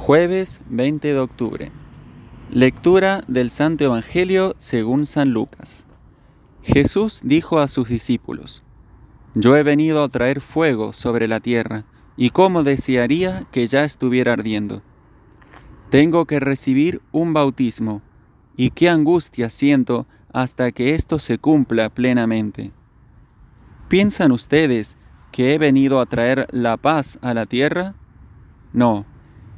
Jueves 20 de octubre. Lectura del Santo Evangelio según San Lucas. Jesús dijo a sus discípulos, Yo he venido a traer fuego sobre la tierra, y cómo desearía que ya estuviera ardiendo. Tengo que recibir un bautismo, y qué angustia siento hasta que esto se cumpla plenamente. ¿Piensan ustedes que he venido a traer la paz a la tierra? No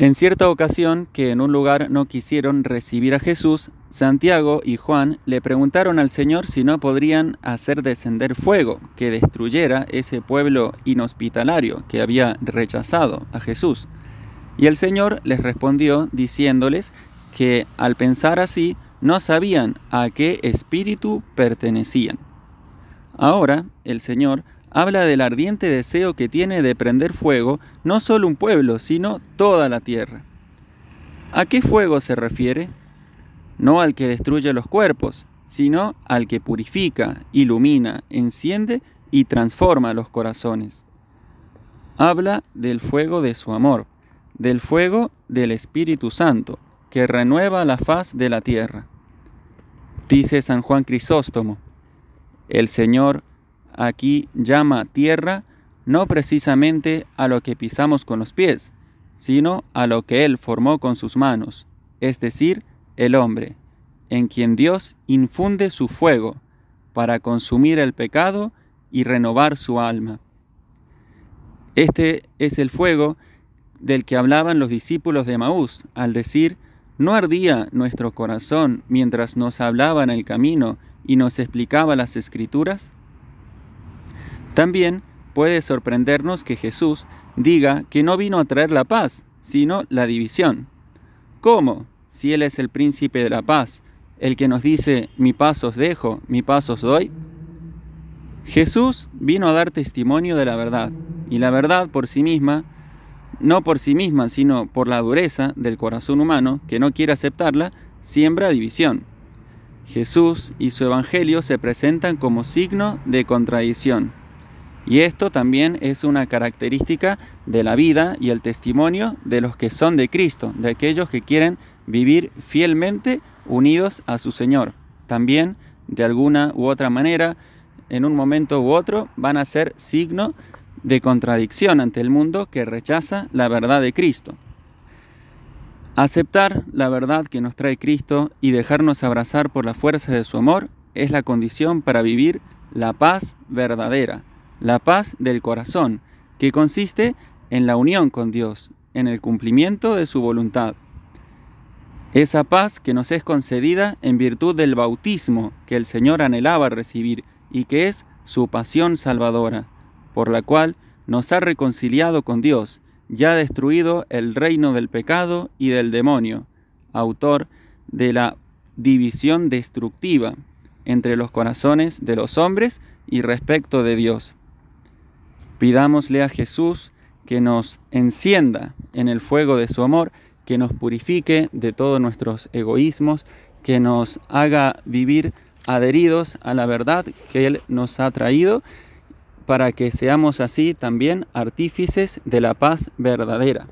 En cierta ocasión, que en un lugar no quisieron recibir a Jesús, Santiago y Juan le preguntaron al Señor si no podrían hacer descender fuego que destruyera ese pueblo inhospitalario que había rechazado a Jesús. Y el Señor les respondió diciéndoles que al pensar así no sabían a qué espíritu pertenecían. Ahora el Señor habla del ardiente deseo que tiene de prender fuego no solo un pueblo, sino toda la tierra. ¿A qué fuego se refiere? No al que destruye los cuerpos, sino al que purifica, ilumina, enciende y transforma los corazones. Habla del fuego de su amor, del fuego del Espíritu Santo, que renueva la faz de la tierra. Dice San Juan Crisóstomo, el Señor aquí llama tierra no precisamente a lo que pisamos con los pies, sino a lo que Él formó con sus manos, es decir, el hombre, en quien Dios infunde su fuego para consumir el pecado y renovar su alma. Este es el fuego del que hablaban los discípulos de Maús al decir, ¿no ardía nuestro corazón mientras nos hablaba en el camino y nos explicaba las escrituras? También puede sorprendernos que Jesús diga que no vino a traer la paz, sino la división. ¿Cómo? Si Él es el príncipe de la paz, el que nos dice, mi paz os dejo, mi paz os doy. Jesús vino a dar testimonio de la verdad, y la verdad por sí misma, no por sí misma, sino por la dureza del corazón humano que no quiere aceptarla, siembra división. Jesús y su Evangelio se presentan como signo de contradicción. Y esto también es una característica de la vida y el testimonio de los que son de Cristo, de aquellos que quieren vivir fielmente unidos a su Señor. También, de alguna u otra manera, en un momento u otro, van a ser signo de contradicción ante el mundo que rechaza la verdad de Cristo. Aceptar la verdad que nos trae Cristo y dejarnos abrazar por la fuerza de su amor es la condición para vivir la paz verdadera la paz del corazón, que consiste en la unión con Dios, en el cumplimiento de su voluntad. Esa paz que nos es concedida en virtud del bautismo que el Señor anhelaba recibir y que es su pasión salvadora, por la cual nos ha reconciliado con Dios, ya destruido el reino del pecado y del demonio, autor de la división destructiva entre los corazones de los hombres y respecto de Dios. Pidámosle a Jesús que nos encienda en el fuego de su amor, que nos purifique de todos nuestros egoísmos, que nos haga vivir adheridos a la verdad que Él nos ha traído, para que seamos así también artífices de la paz verdadera.